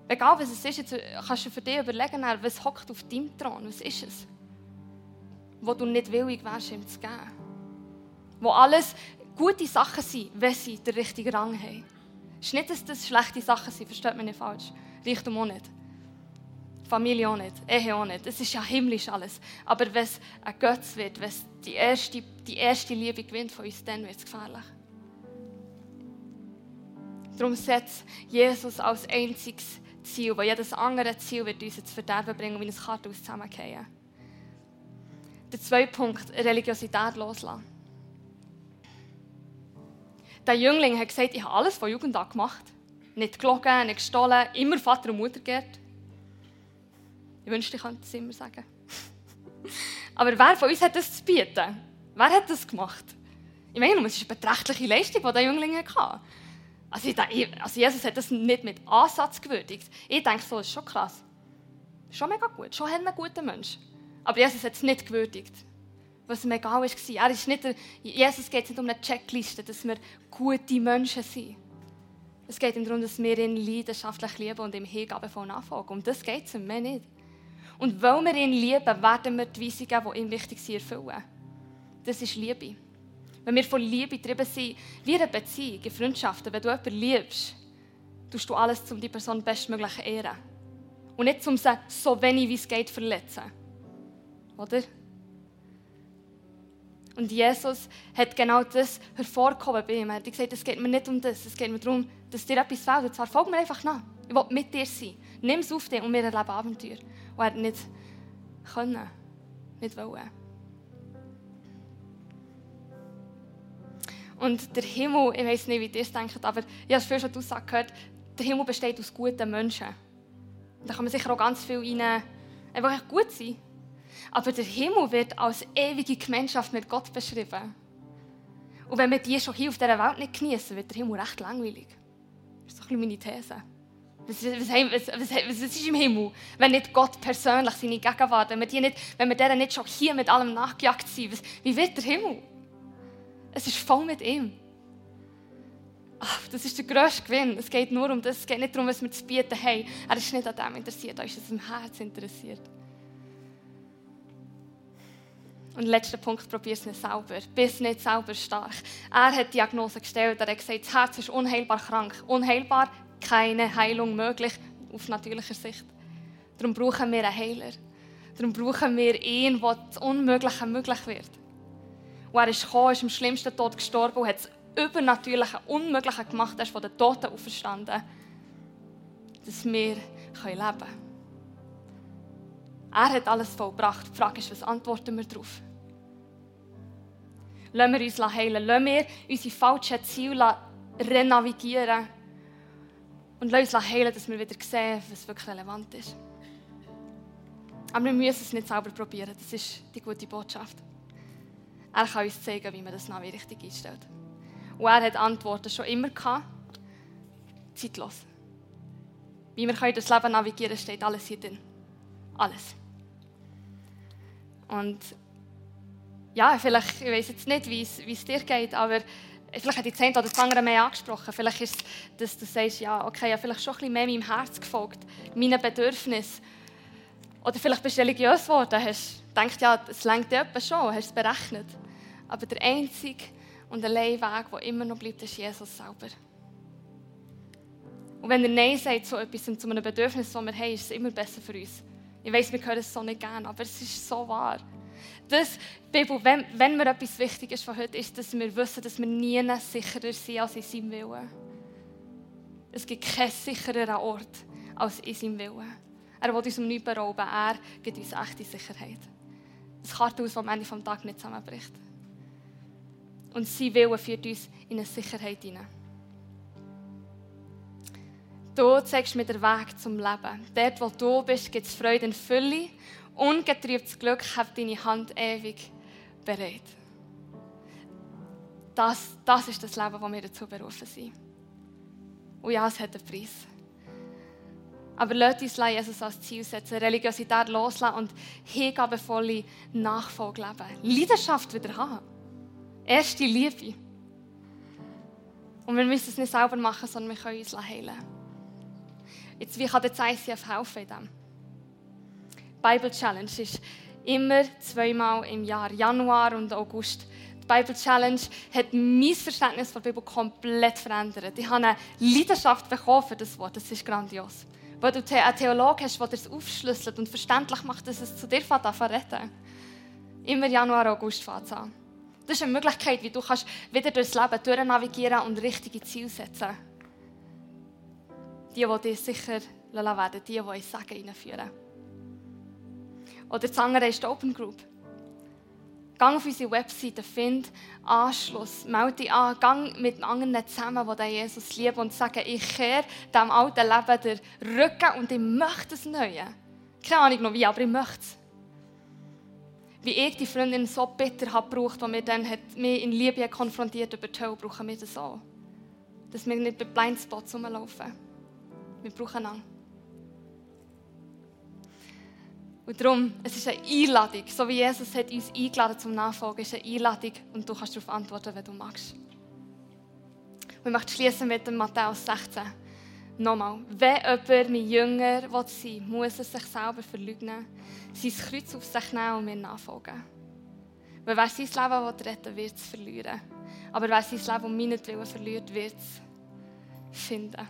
Egal was es ist, jetzt kannst du für dich überlegen, was hockt auf deinem Thron, was ist es, wo du nicht willig wärst, ihm zu geben. Wo alles gute Sachen sind, wenn sie den richtigen Rang haben. Es ist nicht, dass das schlechte Sachen sind, versteht mich nicht falsch. Reichtum auch nicht. Familie auch nicht, Ehe auch nicht. Es ist ja himmlisch alles. Aber wenn es ein Götz wird, wenn es die erste, die erste Liebe gewinnt von uns, dann wird es gefährlich. Darum setzt Jesus als einziges Ziel, weil jedes andere Ziel wird uns ins Verderben bringen und wie ein Kartenhaus zusammenfallen. Der zweite Punkt, Religiosität loslassen. Der Jüngling hat gesagt, ich habe alles von Jugend an gemacht. Nicht gelogen, nicht gestohlen, immer Vater und Mutter geehrt. Ich wünschte, ich könnte es immer sagen. Aber wer von uns hat das zu bieten? Wer hat das gemacht? Ich meine, es ist eine beträchtliche Leistung, die der Jüngling hatte. Also, ich, also Jesus hat das nicht mit Ansatz gewürdigt. Ich denke so, ist schon krass. Schon mega gut, schon ein guter Mensch. Aber Jesus hat es nicht gewürdigt. Was ihm egal war. Er ist nicht der, Jesus geht nicht um eine Checkliste, dass wir gute Menschen sind. Es geht ihm darum, dass wir ihn leidenschaftlich lieben und ihm Hingabe von nachfolgen. Um das geht es ihm, mehr nicht. Und weil wir ihn lieben, werden wir die Weisungen, die ihm wichtig sind, erfüllen. Das ist Liebe. Wenn wir von Liebe getrieben sind, wie eine Beziehung, in Freundschaften, wenn du jemanden liebst, tust du alles, um die Person bestmöglich zu ehren. Und nicht um sie so wenig wie es geht verletzen. Oder? Und Jesus hat genau das hervorgehoben bei ihm. Er hat gesagt, es geht mir nicht um das. Es geht mir darum, dass dir etwas fehlt. Und zwar folg mir einfach nach. Ich will mit dir sein. Nimm es auf dich und wir erleben Abenteuer. Und er hat nicht können, nicht wollen. Und der Himmel, ich weiß nicht, wie ihr es denkt, aber ich habe schon die Aussage gehört, der Himmel besteht aus guten Menschen. Und da kann man sicher auch ganz viel rein, einfach gut sein. Aber der Himmel wird als ewige Gemeinschaft mit Gott beschrieben. Und wenn wir die schon hier auf dieser Welt nicht genießen, wird der Himmel recht langweilig. Das ist doch ein meine These. Was, was, was, was, ist im Himmel, wenn nicht Gott persönlich seine Gegenwart, wenn wir, die nicht, wenn wir denen nicht schon hier mit allem nachgejagt sind, wie wird der Himmel? Es ist voll mit ihm. Ach, das ist der grösste Gewinn. Es geht nur um das. Es geht nicht darum, was wir zu bieten haben. Er ist nicht an dem interessiert, er ist an seinem Herz interessiert. Und letzter Punkt, probier es nicht selber. Bist nicht selber stark. Er hat die Diagnose gestellt. Er hat gesagt, das Herz ist unheilbar krank. Unheilbar, keine Heilung möglich, auf natürlicher Sicht. Darum brauchen wir einen Heiler. Darum brauchen wir ihn, der das Unmögliche möglich wird. Und er ist gekommen, ist im schlimmsten Tod gestorben und hat das Übernatürliche, Unmögliche gemacht. Er ist von den Toten auferstanden. Dass wir leben können. Er hat alles vollbracht. Die Frage ist, was antworten wir darauf? Lassen wir uns heilen. Lassen wir unsere falschen Ziele renavigieren. Und lassen uns heilen, dass wir wieder sehen, was wirklich relevant ist. Aber wir müssen es nicht selber probieren. Das ist die gute Botschaft. Er kann uns zeigen, wie man das Navi richtig einstellt. Und er hat Antworten schon immer gehabt. Zeitlos. Wie wir das Leben navigieren können, steht alles hier drin. Alles. Und ja, vielleicht, ich weiß jetzt nicht, wie es dir geht, aber vielleicht hat die Zehnt oder das andere mehr angesprochen. Vielleicht ist es, dass du sagst, ja, okay, ja, vielleicht schon ein bisschen mehr meinem Herz gefolgt, meinen Bedürfnissen. Oder vielleicht bist du religiös geworden, hast gedacht, ja, es längt dir schon, hast es berechnet. Aber der einzige und allein Weg, der immer noch bleibt, ist Jesus selber. Und wenn er Nein sagt zu etwas und zu einem Bedürfnis, das wir haben, ist es immer besser für uns. Ich weiß, wir hören es so nicht gerne, aber es ist so wahr. Das, Bibel, wenn, wenn mir etwas wichtig ist von heute, ist, dass wir wissen, dass wir nie sicherer sind als in seinem Willen. Es gibt keinen sichereren Ort als in seinem Willen. Er will uns um nichts berauben. Er gibt uns echte Sicherheit. Das Kartenhaus, das am Ende des Tages nicht zusammenbricht. Und sein Wille führt uns in eine Sicherheit hinein. Du zeigst mir den Weg zum Leben. Dort, wo du bist, gibt es Freude in Fülle. Ungetrübtes Glück hat deine Hand ewig bereit. Das, das ist das Leben, das wir dazu berufen sind. Und ja, es hat einen Preis. Aber lasst uns Jesus als Ziel setzen, Religiosität loslassen und hingabevolle Nachfolge leben. Leidenschaft wieder haben. Erste Liebe. Und wir müssen es nicht selber machen, sondern wir können uns heilen. Jetzt, wie kann der ICF helfen in dem? Bible Challenge ist immer zweimal im Jahr, Januar und August. Die Bible Challenge hat mein Verständnis von der Bibel komplett verändert. Ich habe eine Leidenschaft bekommen für das Wort. Das ist grandios. Weil du einen Theologen hast, der es aufschlüsselt und verständlich macht, dass es zu dir reden Immer Januar, August fängt an. Das ist eine Möglichkeit, wie du kannst wieder durchs Leben durchnavigieren und richtige Ziele setzen Die, die dir sicher werden die, die ins Sagen hineinführen. Oder das andere ist die Open Group. Gang auf unsere Webseite, find Anschluss, melde dich an, gang mit anderen zusammen, die Jesus lieben und sagen, ich kehre diesem alten Leben den Rücken und ich möchte es Neue. Keine Ahnung noch wie, aber ich möchte es wie ich die Freundin so bitter habe gebraucht, die mir dann hat, mich in Liebe konfrontiert über die Hölle, brauchen wir das auch. Dass wir nicht bei Blindspots rumlaufen. Wir brauchen einander. Und darum, es ist eine Einladung. So wie Jesus hat uns eingeladen zum Nachfolgen, ist eine Einladung und du kannst darauf antworten, wenn du magst. Und ich möchte schließen mit dem Matthäus 16. Nochmal, wenn jemand mein Jünger sein will, muss er sich selber verleugnen, sein Kreuz auf sich nehmen und mir nachfolgen. Weil wer sein Leben retten will, wird es verlieren. Aber wer sein Leben um meinetwillen verliert, wird es finden.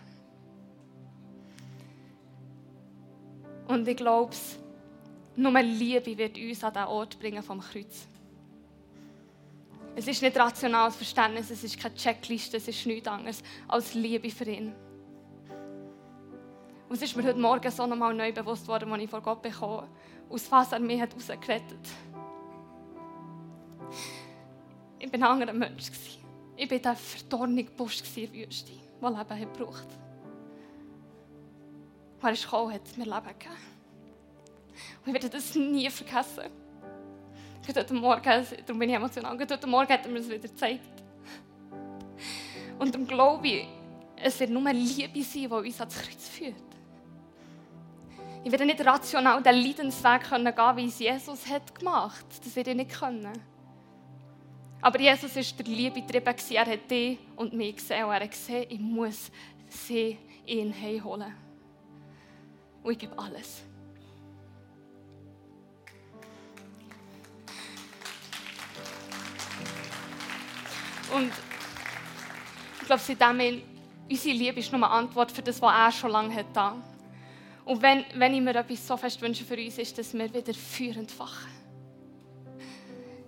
Und ich glaube, nur Liebe wird uns an den Ort bringen vom Kreuz. Es ist nicht rationales Verständnis, es ist keine Checkliste, es ist nichts anderes als Liebe für ihn. Und es ist mir heute Morgen so nochmal neu bewusst worden, als ich vor Gott bekomme, aus was er mich hat rausgerettet Ich war ein anderer Mensch. Ich war der verdornige Busch in der Wüste, der Leben hat. Und er ist gekommen, hat mir Leben gegeben. Und ich werde das nie vergessen. Heute Morgen, darum bin ich emotional, heute Morgen hat er mir das wieder gezeigt. Und darum glaube ich, es wird nur Liebe sein, die uns ans Kreuz führt. Ich werde nicht rational den Leidensweg gehen können, wie es Jesus hat gemacht hat. Das werde ich nicht können. Aber Jesus war der Liebe getrieben. Er hat dich und mich gesehen. Und er hat gesehen, ich muss sie ihn heimholen. Und ich gebe alles. Und ich glaube, seitdem unsere Liebe ist nur eine Antwort für das, was er schon lange hat da. Und wenn, wenn ich mir etwas so fest wünsche für uns, ist, dass wir wieder Feuer entfachen.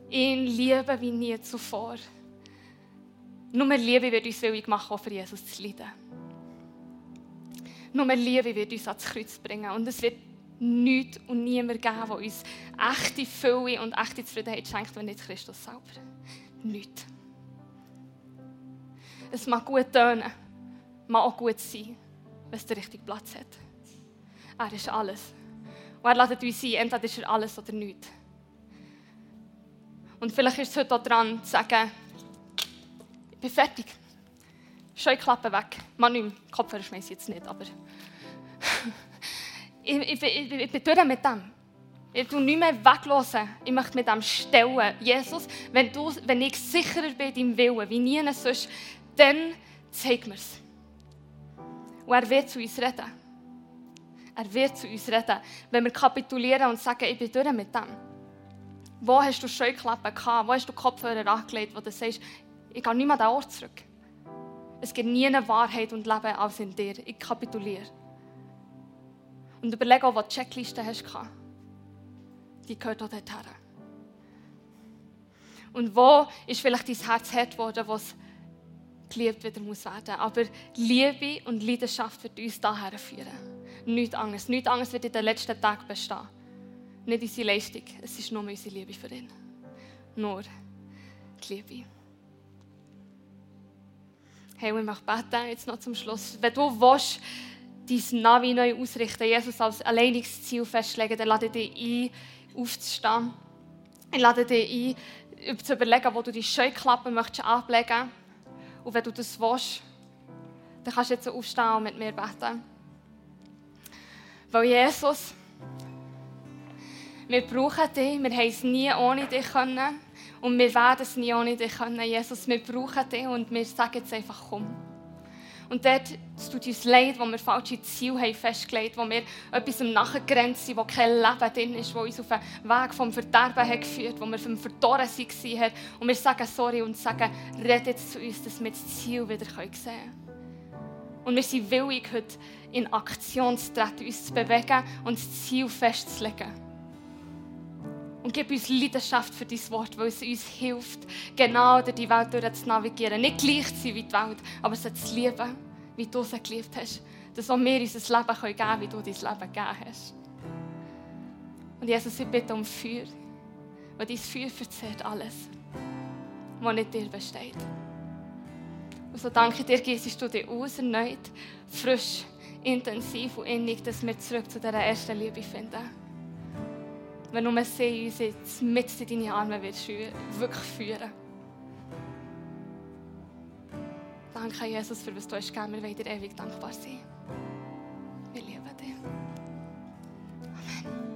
Ihn lieben wie nie zuvor. Nur Liebe wird uns willig machen, auch für Jesus zu leiden. Nur Liebe wird uns ans Kreuz bringen. Und es wird nichts und niemand geben, der uns echte Fülle und echte Zufriedenheit schenkt, wenn nicht Christus selber. Nichts. Es mag gut tönen, mag auch gut sein, wenn es den richtigen Platz hat. Er ist alles. Und er lädt uns ein, entweder ist er alles oder nichts. Und vielleicht ist es heute auch dran, zu sagen, ich bin fertig. Scheuklappen weg. Man, nicht Kopfhörer schmeiße ich jetzt nicht, aber ich, ich, ich, ich bin durch mit dem. Ich tue nicht mehr weglassen. Ich möchte mit dem stellen. Jesus, wenn, du, wenn ich sicherer bin im Willen, wie nie sonst, dann zeig es. Und er wird zu uns reden. Er wird zu uns reden, wenn wir kapitulieren und sagen, ich bin durch mit dem. Wo hast du Scheuklappen gehabt? Wo hast du Kopfhörer angelegt, wo du sagst, ich gehe nicht mehr an den Ort zurück. Es gibt nie eine Wahrheit und Leben als in dir. Ich kapituliere. Und überlege auch, was die Checkliste hast. Die gehört auch dorthin. Und wo ist vielleicht dein Herz hart geworden, wo es geliebt wieder muss werden. Aber Liebe und Leidenschaft wird uns daher führen. Nichts anderes. Nichts anderes wird in den letzten Tagen bestehen. Nicht unsere Leistung, es ist nur unsere Liebe für ihn. Nur die Liebe. Hey, ich möchte beten, jetzt noch zum Schluss. Wenn du willst, dein Navi neu ausrichten, Jesus als alleiniges Ziel festlegen, dann lade dich ein, aufzustehen. Ich lade dich ein, zu überlegen, wo du die Scheuklappen möchtest ablegen möchtest. Und wenn du das willst, dann kannst du jetzt aufstehen und mit mir beten. Weil Jesus, wir brauchen dich, wir haben es nie ohne dich können und wir werden es nie ohne dich können. Jesus, wir brauchen dich und wir sagen jetzt einfach, komm. Und dort tut uns leid, wo wir falsche Ziele haben festgelegt haben, wo wir etwas nachgerannt sind, wo kein Leben drin ist, wo uns auf den Weg vom Verderben hat geführt wo wir vom Verdorren waren. Und wir sagen sorry und sagen, red jetzt zu uns, dass wir das Ziel wieder sehen können. Und wir sind willig, heute in Aktion zu treten, uns zu bewegen und das Ziel festzulegen. Und gib uns Leidenschaft für dein Wort, weil es uns hilft, genau durch die Welt durch zu navigieren. Nicht gleich zu sein wie die Welt, aber es zu lieben wie du sie geliebt hast. Dass auch wir unser Leben geben können, wie du dein Leben gegeben hast. Und Jesus, ich bitte um Feuer. Weil dein Feuer verzehrt alles, was nicht dir besteht. Und so danke dir, gießt du dich aus, erneut, frisch, intensiv und innig, dass wir zurück zu dieser ersten Liebe finden wenn nur sie uns jetzt mit in deine Arme wird wirklich führen. Danke, Jesus, für was du hast gegeben. Wir werden dir ewig dankbar sein. Wir lieben dich. Amen.